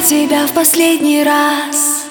тебя в последний раз.